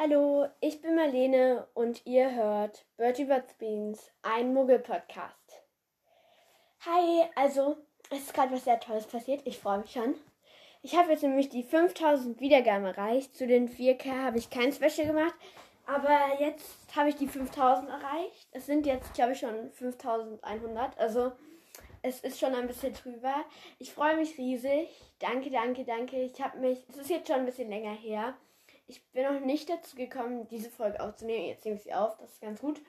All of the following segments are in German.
Hallo, ich bin Marlene und ihr hört Bertie Birds Beans, ein Muggel-Podcast. Hi, also, es ist gerade was sehr Tolles passiert. Ich freue mich schon. Ich habe jetzt nämlich die 5000 Wiedergaben erreicht. Zu den 4K habe ich kein Special gemacht, aber jetzt habe ich die 5000 erreicht. Es sind jetzt, glaube ich, schon 5100. Also, es ist schon ein bisschen drüber. Ich freue mich riesig. Danke, danke, danke. Ich habe mich, es ist jetzt schon ein bisschen länger her ich bin noch nicht dazu gekommen, diese Folge aufzunehmen. Jetzt nehme ich sie auf, das ist ganz gut.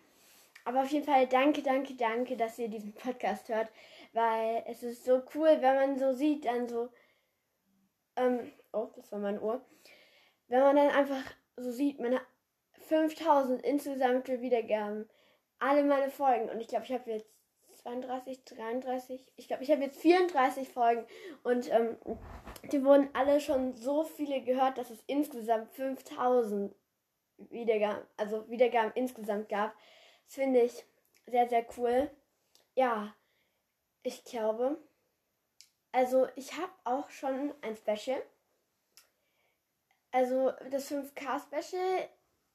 Aber auf jeden Fall danke, danke, danke, dass ihr diesen Podcast hört, weil es ist so cool, wenn man so sieht, dann so, ähm, oh, das war mein Ohr, wenn man dann einfach so sieht, meine 5000 insgesamt Wiedergaben, alle meine Folgen. Und ich glaube, ich habe jetzt 32, 33, ich glaube, ich habe jetzt 34 Folgen und ähm, die wurden alle schon so viele gehört, dass es insgesamt 5000 Wiedergaben, also Wiedergaben insgesamt gab. Das finde ich sehr, sehr cool. Ja, ich glaube. Also, ich habe auch schon ein Special. Also, das 5K-Special.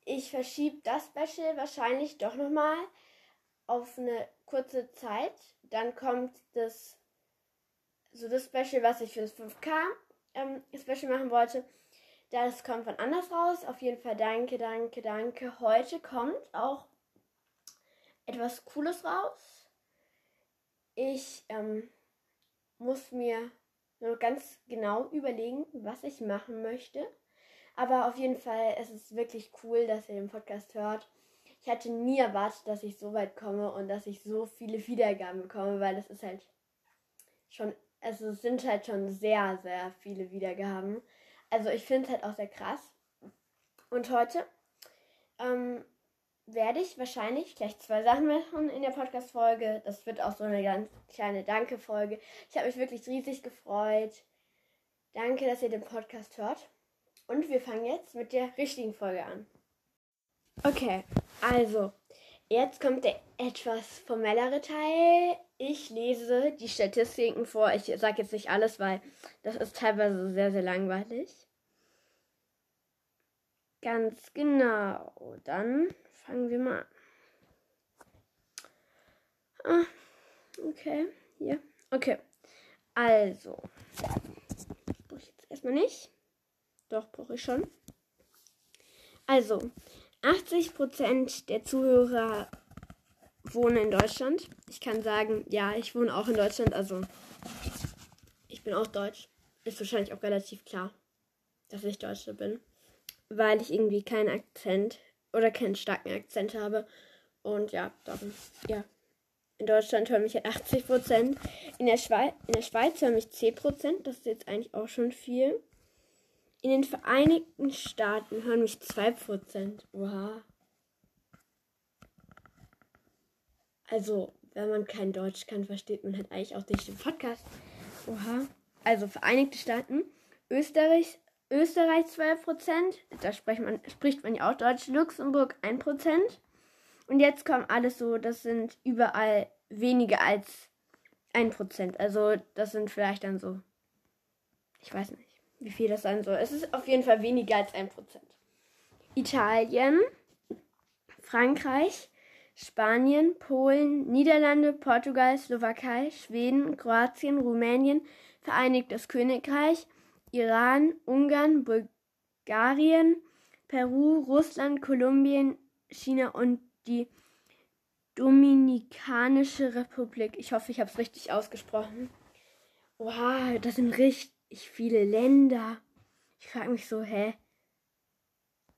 Ich verschiebe das Special wahrscheinlich doch nochmal auf eine kurze Zeit. Dann kommt das so das Special, was ich für das 5K ähm, Special machen wollte. Das kommt von anders raus. Auf jeden Fall danke, danke, danke. Heute kommt auch etwas Cooles raus. Ich ähm, muss mir nur ganz genau überlegen, was ich machen möchte. Aber auf jeden Fall, es ist wirklich cool, dass ihr den Podcast hört. Ich hatte nie erwartet, dass ich so weit komme und dass ich so viele Wiedergaben bekomme, weil das ist halt schon es sind halt schon sehr, sehr viele Wiedergaben. Also ich finde es halt auch sehr krass. Und heute ähm, werde ich wahrscheinlich gleich zwei Sachen machen in der Podcast-Folge. Das wird auch so eine ganz kleine Danke-Folge. Ich habe mich wirklich riesig gefreut. Danke, dass ihr den Podcast hört. Und wir fangen jetzt mit der richtigen Folge an. Okay, also Jetzt kommt der etwas formellere Teil. Ich lese die Statistiken vor. Ich sage jetzt nicht alles, weil das ist teilweise sehr, sehr langweilig. Ganz genau. Dann fangen wir mal an. Ah, okay. Hier. Okay. Also. Brauche ich jetzt erstmal nicht. Doch, brauche ich schon. Also, 80% der Zuhörer wohnen in Deutschland. Ich kann sagen, ja, ich wohne auch in Deutschland, also ich bin auch deutsch. Ist wahrscheinlich auch relativ klar, dass ich Deutsche bin, weil ich irgendwie keinen Akzent oder keinen starken Akzent habe. Und ja, darum, ja. In Deutschland hören mich 80 In der, Schweiz, in der Schweiz hören mich 10% Das ist jetzt eigentlich auch schon viel. In den Vereinigten Staaten hören mich 2%. Oha. Also, wenn man kein Deutsch kann, versteht man halt eigentlich auch nicht den Podcast. Oha. Also, Vereinigte Staaten, Österreich, Österreich 12%. Da spricht man, spricht man ja auch Deutsch. Luxemburg 1%. Und jetzt kommen alles so, das sind überall weniger als 1%. Also, das sind vielleicht dann so, ich weiß nicht wie viel das sein soll. Es ist auf jeden Fall weniger als 1%. Italien, Frankreich, Spanien, Polen, Niederlande, Portugal, Slowakei, Schweden, Kroatien, Rumänien, Vereinigtes Königreich, Iran, Ungarn, Bulgarien, Peru, Russland, Kolumbien, China und die Dominikanische Republik. Ich hoffe, ich habe es richtig ausgesprochen. Wow, das sind richtig ich viele Länder. Ich frage mich so, hä?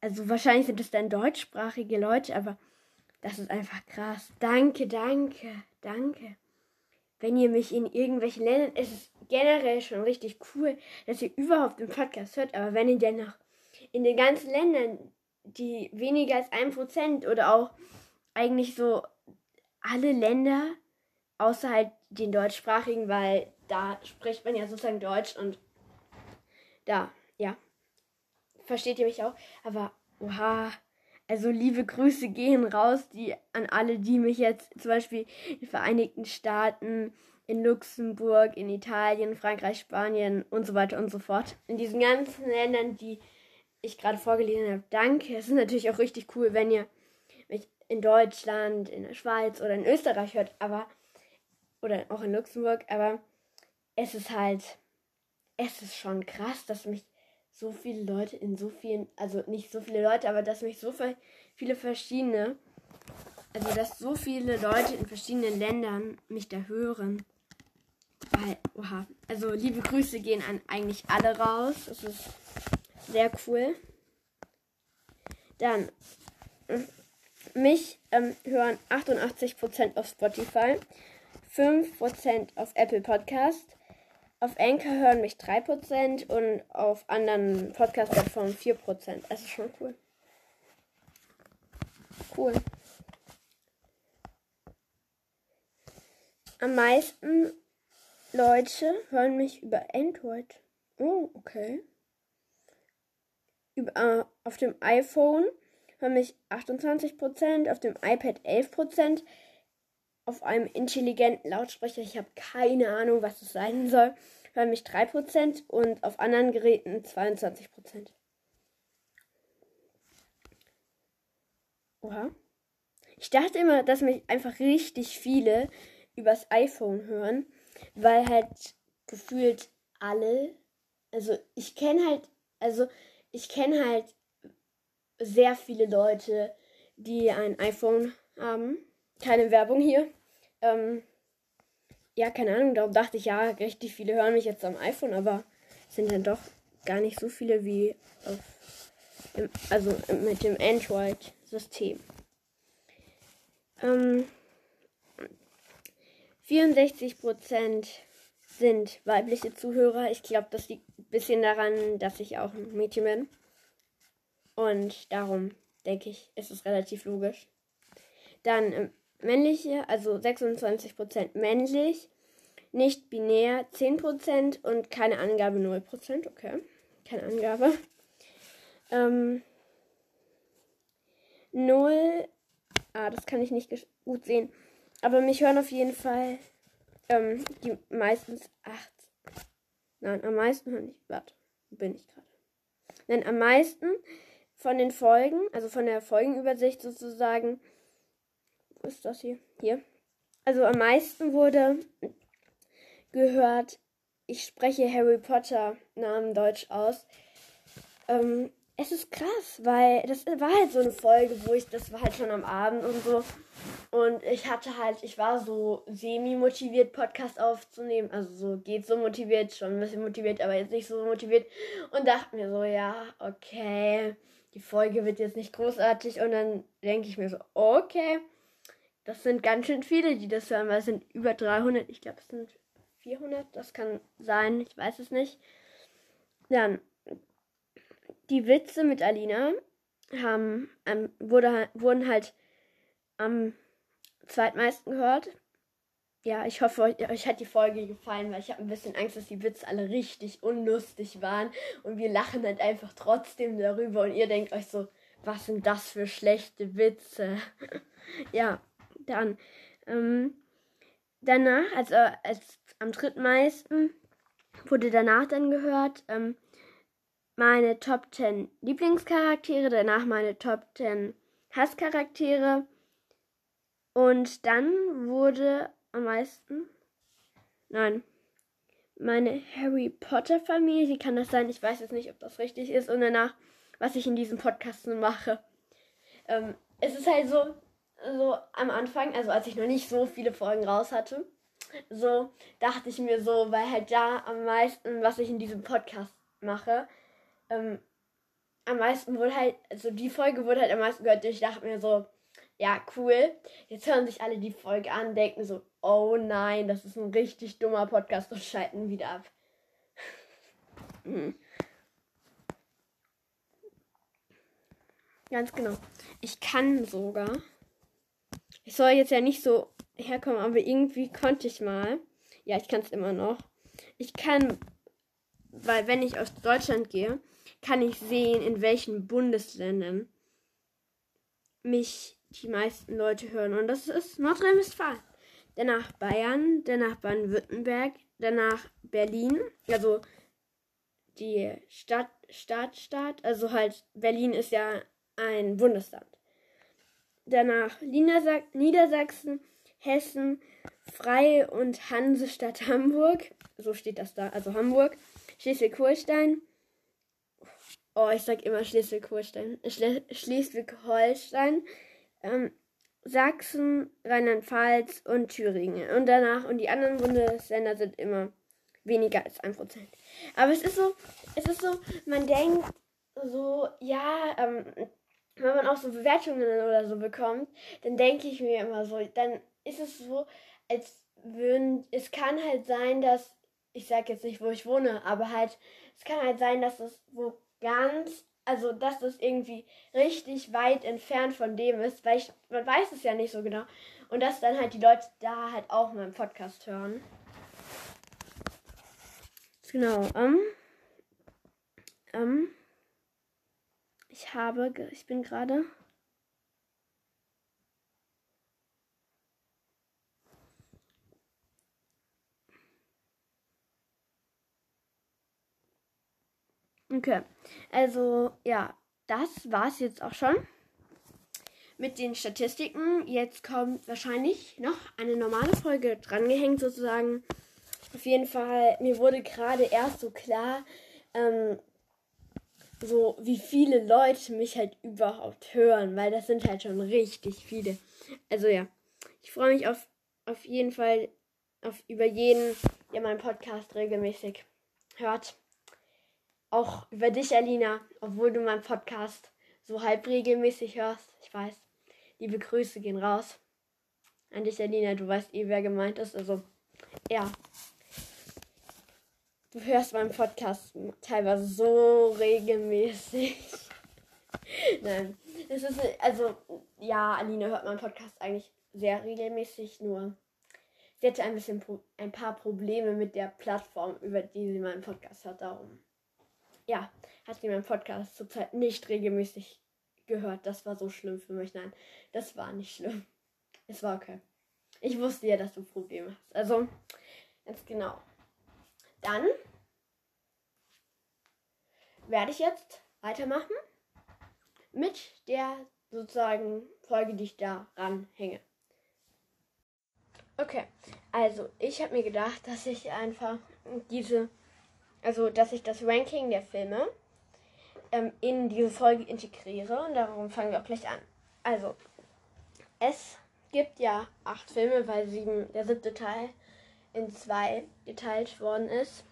Also wahrscheinlich sind es dann deutschsprachige Leute, aber das ist einfach krass. Danke, danke, danke. Wenn ihr mich in irgendwelchen Ländern, es ist generell schon richtig cool, dass ihr überhaupt den Podcast hört, aber wenn ihr dann noch in den ganzen Ländern, die weniger als ein Prozent oder auch eigentlich so alle Länder, außer halt den deutschsprachigen, weil da spricht man ja sozusagen Deutsch und da, ja. Versteht ihr mich auch? Aber, oha. Also liebe Grüße gehen raus, die an alle, die mich jetzt zum Beispiel in den Vereinigten Staaten, in Luxemburg, in Italien, Frankreich, Spanien und so weiter und so fort. In diesen ganzen Ländern, die ich gerade vorgelesen habe. Danke. Es ist natürlich auch richtig cool, wenn ihr mich in Deutschland, in der Schweiz oder in Österreich hört, aber oder auch in Luxemburg, aber es ist halt, es ist schon krass, dass mich so viele Leute in so vielen, also nicht so viele Leute, aber dass mich so viele verschiedene, also dass so viele Leute in verschiedenen Ländern mich da hören. Weil, oha. Also liebe Grüße gehen an eigentlich alle raus. Das ist sehr cool. Dann, mich ähm, hören 88% auf Spotify, 5% auf Apple Podcast, auf Anchor hören mich 3% und auf anderen Podcast-Plattformen 4%. Das ist schon cool. Cool. Am meisten Leute hören mich über Android. Oh, okay. Über, äh, auf dem iPhone hören mich 28%, auf dem iPad 11%, auf einem intelligenten Lautsprecher, ich habe keine Ahnung, was es sein soll, hören mich 3% und auf anderen Geräten 22%. Oha. Ich dachte immer, dass mich einfach richtig viele übers iPhone hören, weil halt gefühlt alle, also ich kenne halt, also ich kenne halt sehr viele Leute, die ein iPhone haben. Keine Werbung hier. Ähm, ja, keine Ahnung, darum dachte ich, ja, richtig viele hören mich jetzt am iPhone, aber es sind dann doch gar nicht so viele wie auf, im, also mit dem Android-System. Ähm, 64% sind weibliche Zuhörer. Ich glaube, das liegt ein bisschen daran, dass ich auch ein Mädchen bin. Und darum denke ich, ist es relativ logisch. Dann ähm, männliche, also 26% männlich, nicht binär 10% und keine Angabe 0%. Okay, keine Angabe. Ähm, 0, ah, das kann ich nicht gut sehen. Aber mich hören auf jeden Fall ähm, die meistens acht. Nein, am meisten hören ich. Warte, wo bin ich gerade? Nein, am meisten von den Folgen, also von der Folgenübersicht sozusagen. Ist das hier? Hier. Also am meisten wurde gehört, ich spreche Harry Potter Namen Deutsch aus. Ähm, es ist krass, weil das war halt so eine Folge, wo ich, das war halt schon am Abend und so. Und ich hatte halt, ich war so semi-motiviert, Podcast aufzunehmen. Also so geht so motiviert, schon ein bisschen motiviert, aber jetzt nicht so motiviert. Und dachte mir so, ja, okay, die Folge wird jetzt nicht großartig. Und dann denke ich mir so, okay, das sind ganz schön viele, die das hören, weil es sind über 300. Ich glaube, es sind 400. Das kann sein, ich weiß es nicht. Dann die Witze mit Alina haben, ähm, wurde, wurden halt am zweitmeisten gehört. Ja, ich hoffe, euch, euch hat die Folge gefallen, weil ich habe ein bisschen Angst, dass die Witze alle richtig unlustig waren und wir lachen halt einfach trotzdem darüber und ihr denkt euch so, was sind das für schlechte Witze? ja, dann ähm, danach, also als am drittmeisten wurde danach dann gehört, ähm, meine Top 10 Lieblingscharaktere, danach meine Top 10 Hasscharaktere. Und dann wurde am meisten. Nein. Meine Harry Potter Familie, kann das sein? Ich weiß jetzt nicht, ob das richtig ist. Und danach, was ich in diesem Podcast mache. Ähm, es ist halt so, so am Anfang, also als ich noch nicht so viele Folgen raus hatte, so dachte ich mir so, weil halt da am meisten, was ich in diesem Podcast mache, ähm, am meisten wurde halt, also die Folge wurde halt am meisten gehört. Ich dachte mir so, ja, cool. Jetzt hören sich alle die Folge an, denken so, oh nein, das ist ein richtig dummer Podcast und schalten wieder ab. Ganz genau. Ich kann sogar. Ich soll jetzt ja nicht so herkommen, aber irgendwie konnte ich mal. Ja, ich kann es immer noch. Ich kann, weil wenn ich aus Deutschland gehe, kann ich sehen, in welchen Bundesländern mich die meisten Leute hören. Und das ist Nordrhein-Westfalen. Danach Bayern, danach Baden-Württemberg, danach Berlin. Also die Stadt, Stadtstaat, also halt Berlin ist ja ein Bundesland. Danach Niedersachsen, Hessen, Freie und Hansestadt Hamburg. So steht das da, also Hamburg. Schleswig-Holstein. Oh, ich sag immer Schleswig-Holstein. Schleswig-Holstein. Ähm, Sachsen, Rheinland-Pfalz und Thüringen. Und danach, und die anderen Bundesländer sind immer weniger als 1%. Aber es ist so, es ist so, man denkt so, ja, ähm, wenn man auch so Bewertungen oder so bekommt, dann denke ich mir immer so, dann ist es so, als würden, es kann halt sein, dass, ich sag jetzt nicht, wo ich wohne, aber halt, es kann halt sein, dass es wo ganz, also dass das irgendwie richtig weit entfernt von dem ist, weil ich, man weiß es ja nicht so genau. Und dass dann halt die Leute da halt auch meinen Podcast hören. Genau, ähm, ähm, ich habe, ich bin gerade. Okay, also ja, das war's jetzt auch schon mit den Statistiken. Jetzt kommt wahrscheinlich noch eine normale Folge drangehängt sozusagen. Auf jeden Fall, mir wurde gerade erst so klar, ähm, so wie viele Leute mich halt überhaupt hören, weil das sind halt schon richtig viele. Also ja, ich freue mich auf, auf jeden Fall auf über jeden, der meinen Podcast regelmäßig hört. Auch über dich, Alina, obwohl du meinen Podcast so halb regelmäßig hörst. Ich weiß. Liebe Grüße gehen raus. An dich, Alina, du weißt eh, wer gemeint ist. Also, ja, Du hörst meinen Podcast teilweise so regelmäßig. Nein, es ist also ja, Alina hört meinen Podcast eigentlich sehr regelmäßig, nur sie hatte ein bisschen ein paar Probleme mit der Plattform, über die sie meinen Podcast hat. Darum ja, hat sie meinen Podcast zurzeit nicht regelmäßig gehört. Das war so schlimm für mich. Nein, das war nicht schlimm. Es war okay. Ich wusste ja, dass du Probleme hast. Also, ganz genau. Dann werde ich jetzt weitermachen mit der sozusagen Folge, die ich da ranhänge. Okay, also ich habe mir gedacht, dass ich einfach diese, also dass ich das Ranking der Filme ähm, in diese Folge integriere und darum fangen wir auch gleich an. Also, es gibt ja acht Filme, weil sieben, der siebte Teil in zwei geteilt worden ist.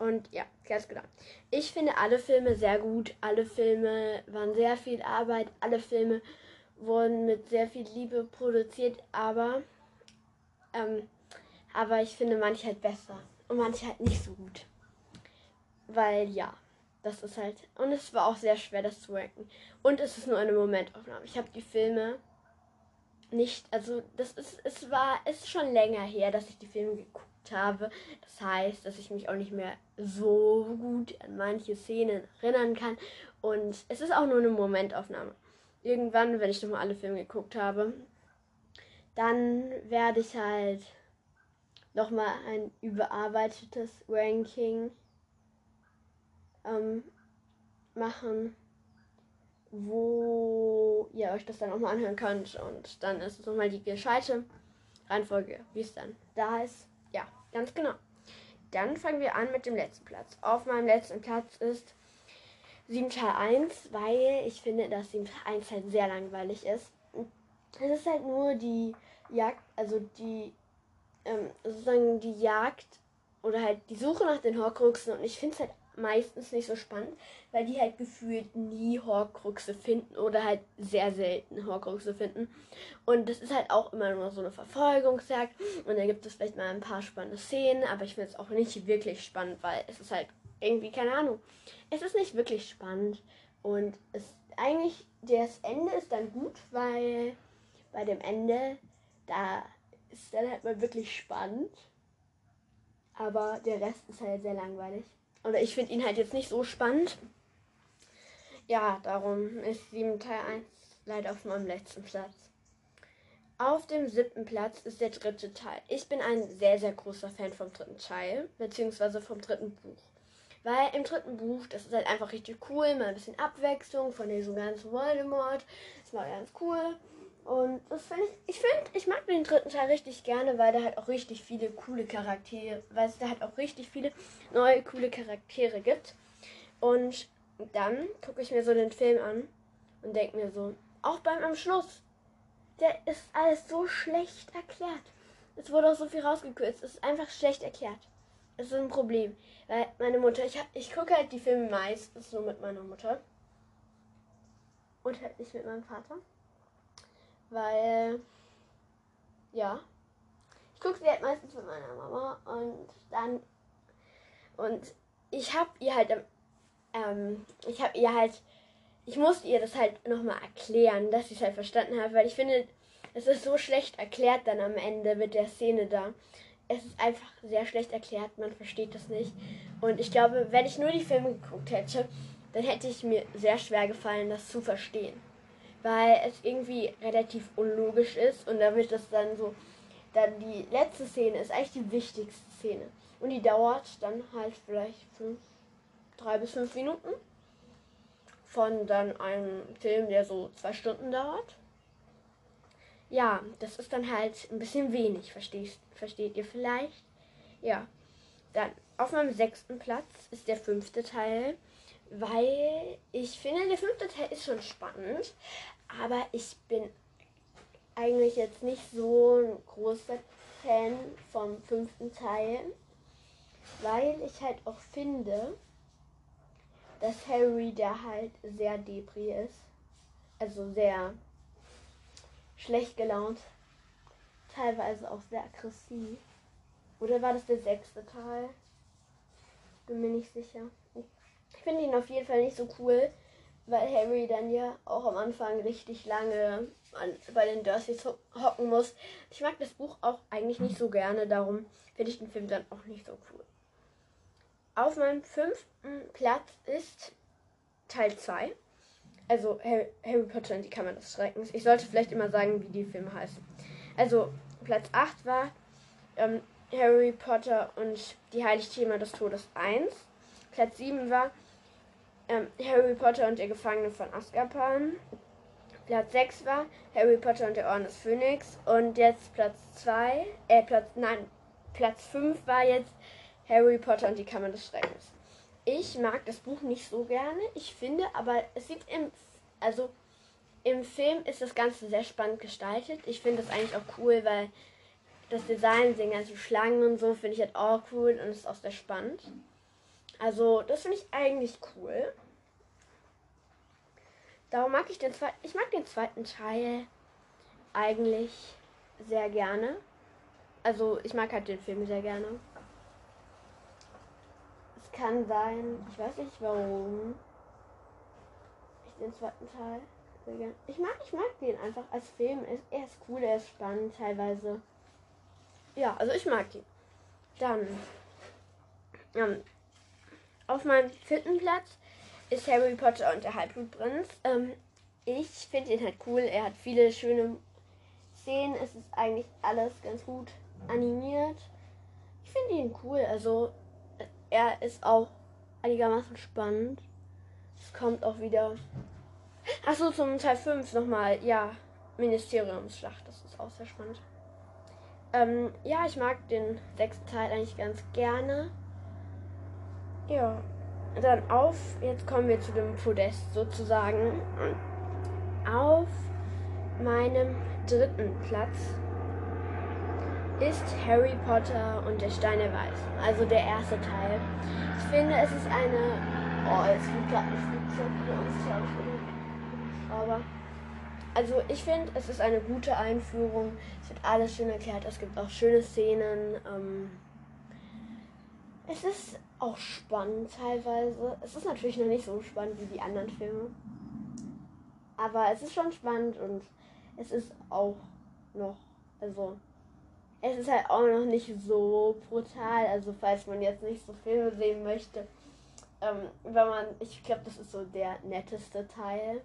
Und ja, ganz genau. Ich finde alle Filme sehr gut. Alle Filme waren sehr viel Arbeit. Alle Filme wurden mit sehr viel Liebe produziert. Aber, ähm, aber ich finde manche halt besser. Und manche halt nicht so gut. Weil ja, das ist halt. Und es war auch sehr schwer, das zu ranken. Und es ist nur eine Momentaufnahme. Ich habe die Filme nicht, also das ist, es war, ist schon länger her, dass ich die Filme geguckt habe. Das heißt, dass ich mich auch nicht mehr so gut an manche Szenen erinnern kann. Und es ist auch nur eine Momentaufnahme. Irgendwann, wenn ich nochmal alle Filme geguckt habe, dann werde ich halt nochmal ein überarbeitetes Ranking ähm, machen, wo ihr euch das dann auch mal anhören könnt. Und dann ist es nochmal die gescheite Reihenfolge, wie es dann da ist. Ganz genau. Dann fangen wir an mit dem letzten Platz. Auf meinem letzten Platz ist 7 Teil 1, weil ich finde, dass 7 Teil 1 halt sehr langweilig ist. Es ist halt nur die Jagd, also die, ähm, sozusagen die Jagd oder halt die Suche nach den Horcruxen und ich finde es halt meistens nicht so spannend, weil die halt gefühlt nie Horcruxe finden oder halt sehr selten Horcruxe finden. Und das ist halt auch immer nur so eine Verfolgungsjagd und da gibt es vielleicht mal ein paar spannende Szenen, aber ich finde es auch nicht wirklich spannend, weil es ist halt irgendwie, keine Ahnung, es ist nicht wirklich spannend und es eigentlich, das Ende ist dann gut, weil bei dem Ende, da ist dann halt mal wirklich spannend. Aber der Rest ist halt sehr langweilig. Oder ich finde ihn halt jetzt nicht so spannend. Ja, darum ist 7 Teil 1 leider auf meinem letzten Platz. Auf dem siebten Platz ist der dritte Teil. Ich bin ein sehr, sehr großer Fan vom dritten Teil, beziehungsweise vom dritten Buch. Weil im dritten Buch, das ist halt einfach richtig cool, mal ein bisschen Abwechslung von diesem ganzen Voldemort. Das war ganz cool. Und das finde ich, ich finde, ich mag den dritten Teil richtig gerne, weil der halt auch richtig viele coole Charaktere, weil es da halt auch richtig viele neue coole Charaktere gibt. Und dann gucke ich mir so den Film an und denke mir so, auch beim am Schluss, der ist alles so schlecht erklärt. Es wurde auch so viel rausgekürzt. Es ist einfach schlecht erklärt. Es ist ein Problem. Weil meine Mutter, ich, ich gucke halt die Filme meistens nur mit meiner Mutter. Und halt nicht mit meinem Vater. Weil, ja. Ich gucke sie halt meistens mit meiner Mama. Und dann. Und ich habe ihr halt. Ähm, ich habe ihr halt. Ich musste ihr das halt nochmal erklären, dass ich es halt verstanden habe. Weil ich finde, es ist so schlecht erklärt dann am Ende mit der Szene da. Es ist einfach sehr schlecht erklärt, man versteht das nicht. Und ich glaube, wenn ich nur die Filme geguckt hätte, dann hätte ich mir sehr schwer gefallen, das zu verstehen. Weil es irgendwie relativ unlogisch ist und da wird das dann so. Dann die letzte Szene ist eigentlich die wichtigste Szene. Und die dauert dann halt vielleicht fünf, drei bis fünf Minuten. Von dann einem Film, der so zwei Stunden dauert ja, das ist dann halt ein bisschen wenig, versteht, versteht ihr vielleicht? Ja. Dann auf meinem sechsten Platz ist der fünfte Teil, weil ich finde, der fünfte Teil ist schon spannend, aber ich bin eigentlich jetzt nicht so ein großer Fan vom fünften Teil, weil ich halt auch finde, dass Harry da halt sehr depri ist. Also sehr schlecht gelaunt. Teilweise auch sehr aggressiv. Oder war das der sechste Teil? Bin mir nicht sicher. Ich finde ihn auf jeden Fall nicht so cool, weil Harry dann ja auch am Anfang richtig lange an, bei den Dursleys hocken muss. Ich mag das Buch auch eigentlich nicht so gerne, darum finde ich den Film dann auch nicht so cool. Auf meinem fünften Platz ist Teil 2 also Harry, Harry Potter und die Kammer des Schreckens. Ich sollte vielleicht immer sagen, wie die Filme heißen. Also Platz 8 war ähm, Harry Potter und die Heiligtümer des Todes 1. Platz 7 war ähm, Harry Potter und der Gefangene von Azkaban. Platz 6 war Harry Potter und der Orden des Phönix. Und jetzt Platz 2, äh, Platz, nein, Platz 5 war jetzt Harry Potter und die Kammer des Schreckens. Ich mag das Buch nicht so gerne. Ich finde, aber es sieht im, also im Film ist das Ganze sehr spannend gestaltet. Ich finde das eigentlich auch cool, weil das Design, sind ganzen Schlangen und so, finde ich halt auch cool und ist auch sehr spannend. Also, das finde ich eigentlich cool. Darum mag ich den zweiten, ich mag den zweiten Teil eigentlich sehr gerne. Also, ich mag halt den Film sehr gerne kann sein, ich weiß nicht warum, ich den zweiten Teil ich mag, ich mag den einfach als Film. Er ist cool, er ist spannend teilweise. Ja, also ich mag ihn. Dann ähm, auf meinem vierten Platz ist Harry Potter und der Halbblutprinz. Ähm, ich finde ihn halt cool. Er hat viele schöne Szenen. Es ist eigentlich alles ganz gut animiert. Ich finde ihn cool. Also er ist auch einigermaßen spannend. Es kommt auch wieder. Achso, zum Teil 5 nochmal. Ja, Ministeriumsschlacht. Das ist auch sehr spannend. Ähm, ja, ich mag den sechsten Teil eigentlich ganz gerne. Ja. Dann auf, jetzt kommen wir zu dem Podest sozusagen. Auf meinem dritten Platz ist Harry Potter und der Stein der Weisen, also der erste Teil. Ich finde, es ist eine. Oh, es gibt gerade ein Flugzeug für uns, Aber. Also, ich finde, es ist eine gute Einführung. Es wird alles schön erklärt. Es gibt auch schöne Szenen. Ähm es ist auch spannend teilweise. Es ist natürlich noch nicht so spannend wie die anderen Filme. Aber es ist schon spannend und es ist auch noch. Also, es ist halt auch noch nicht so brutal. Also falls man jetzt nicht so Filme sehen möchte, ähm, wenn man, ich glaube, das ist so der netteste Teil,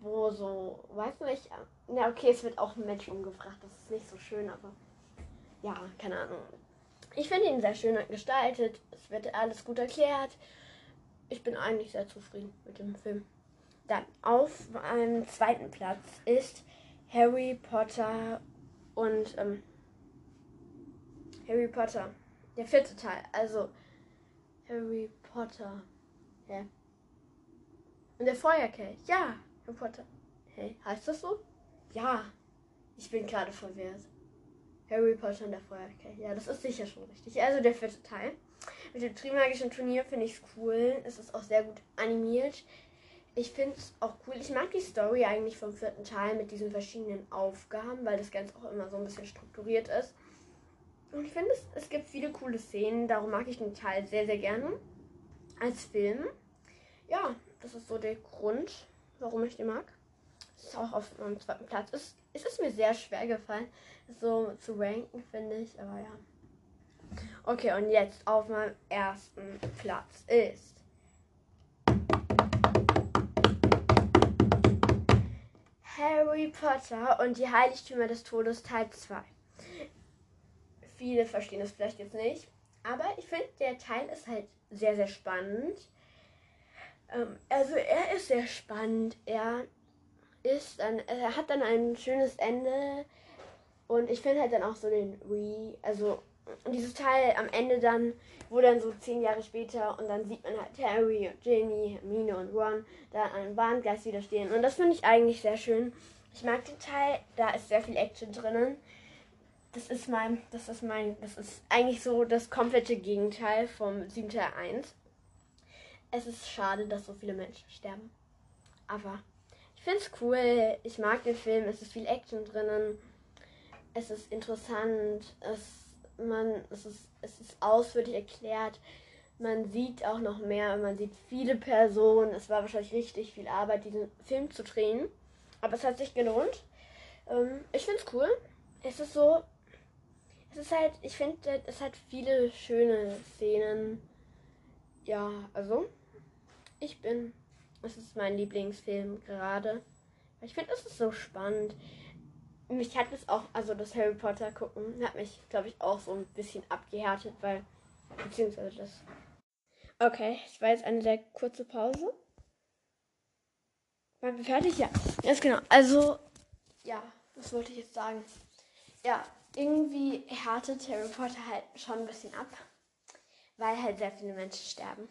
wo so, weißt du nicht, na okay, es wird auch ein Mensch umgebracht, das ist nicht so schön, aber ja, keine Ahnung. Ich finde ihn sehr schön gestaltet. Es wird alles gut erklärt. Ich bin eigentlich sehr zufrieden mit dem Film. Dann auf einem zweiten Platz ist Harry Potter und ähm, Harry Potter. Der vierte Teil. Also Harry Potter. Hä? Und der Feuerkelch. Ja, Harry Potter. Hey, heißt das so? Ja. Ich bin gerade verwirrt. Harry Potter und der Feuerkelch. Ja, das ist sicher schon richtig. Also der vierte Teil. Mit dem Trimagischen Turnier finde ich es cool. Es ist auch sehr gut animiert. Ich finde es auch cool. Ich mag die Story eigentlich vom vierten Teil mit diesen verschiedenen Aufgaben, weil das Ganze auch immer so ein bisschen strukturiert ist. Und ich finde, es, es gibt viele coole Szenen. Darum mag ich den Teil sehr, sehr gerne. Als Film. Ja, das ist so der Grund, warum ich den mag. Ist auch auf meinem zweiten Platz. Es, es ist mir sehr schwer gefallen, so zu ranken, finde ich. Aber ja. Okay, und jetzt auf meinem ersten Platz ist. Harry Potter und die Heiligtümer des Todes Teil 2. Viele verstehen das vielleicht jetzt nicht, aber ich finde, der Teil ist halt sehr, sehr spannend. Ähm, also er ist sehr spannend. Er ist dann, er hat dann ein schönes Ende und ich finde halt dann auch so den Re, also dieses Teil am Ende dann, wo dann so zehn Jahre später und dann sieht man halt Harry und Ginny, Hermine und Ron da an einem Warngeist widerstehen. Und das finde ich eigentlich sehr schön. Ich mag den Teil, da ist sehr viel Action drinnen. Das ist mein, das ist mein, das ist eigentlich so das komplette Gegenteil vom 7 Teil 1. Es ist schade, dass so viele Menschen sterben. Aber ich finde es cool. Ich mag den Film. Es ist viel Action drinnen. Es ist interessant. Es man, es ist, es ist ausführlich erklärt. Man sieht auch noch mehr, man sieht viele Personen. Es war wahrscheinlich richtig viel Arbeit, diesen Film zu drehen. Aber es hat sich gelohnt. Ähm, ich finde es cool. Es ist so, es ist halt, ich finde, es hat viele schöne Szenen. Ja, also, ich bin, es ist mein Lieblingsfilm gerade. Ich finde, es ist so spannend mich hat es auch, also das Harry Potter gucken, hat mich, glaube ich, auch so ein bisschen abgehärtet, weil, beziehungsweise das. Okay, es war jetzt eine sehr kurze Pause. Waren wir fertig? Ja, ganz genau. Also, ja, was wollte ich jetzt sagen? Ja, irgendwie härtet Harry Potter halt schon ein bisschen ab, weil halt sehr viele Menschen sterben.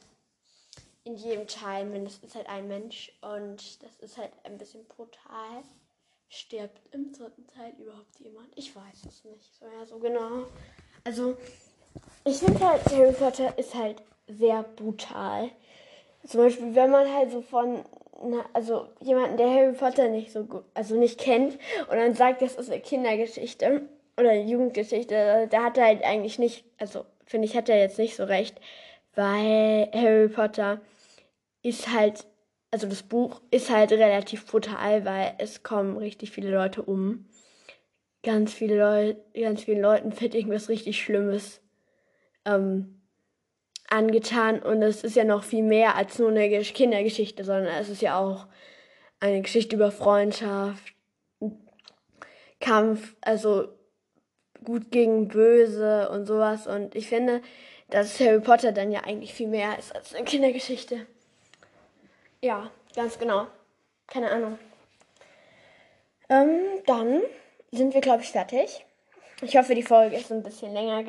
In jedem Teil mindestens halt ein Mensch und das ist halt ein bisschen brutal. Stirbt im dritten Teil überhaupt jemand? Ich weiß es nicht so, ja, so genau. Also, ich finde halt, Harry Potter ist halt sehr brutal. Zum Beispiel, wenn man halt so von, na, also jemanden, der Harry Potter nicht so gut, also nicht kennt und dann sagt, das ist eine Kindergeschichte oder eine Jugendgeschichte, da hat er halt eigentlich nicht, also finde ich, hat er jetzt nicht so recht, weil Harry Potter ist halt also das Buch ist halt relativ brutal, weil es kommen richtig viele Leute um. Ganz viele Leute, ganz vielen Leuten wird irgendwas richtig Schlimmes ähm, angetan und es ist ja noch viel mehr als nur eine Kindergeschichte, sondern es ist ja auch eine Geschichte über Freundschaft, Kampf, also gut gegen böse und sowas und ich finde, dass Harry Potter dann ja eigentlich viel mehr ist als eine Kindergeschichte. Ja, ganz genau. Keine Ahnung. Ähm, dann sind wir, glaube ich, fertig. Ich hoffe, die Folge ist ein bisschen länger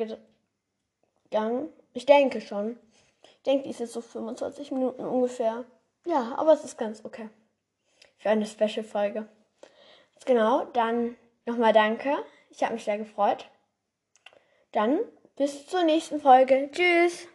gegangen. Ich denke schon. Ich denke, die ist jetzt so 25 Minuten ungefähr. Ja, aber es ist ganz okay. Für eine Special-Folge. Genau, dann nochmal danke. Ich habe mich sehr gefreut. Dann bis zur nächsten Folge. Tschüss.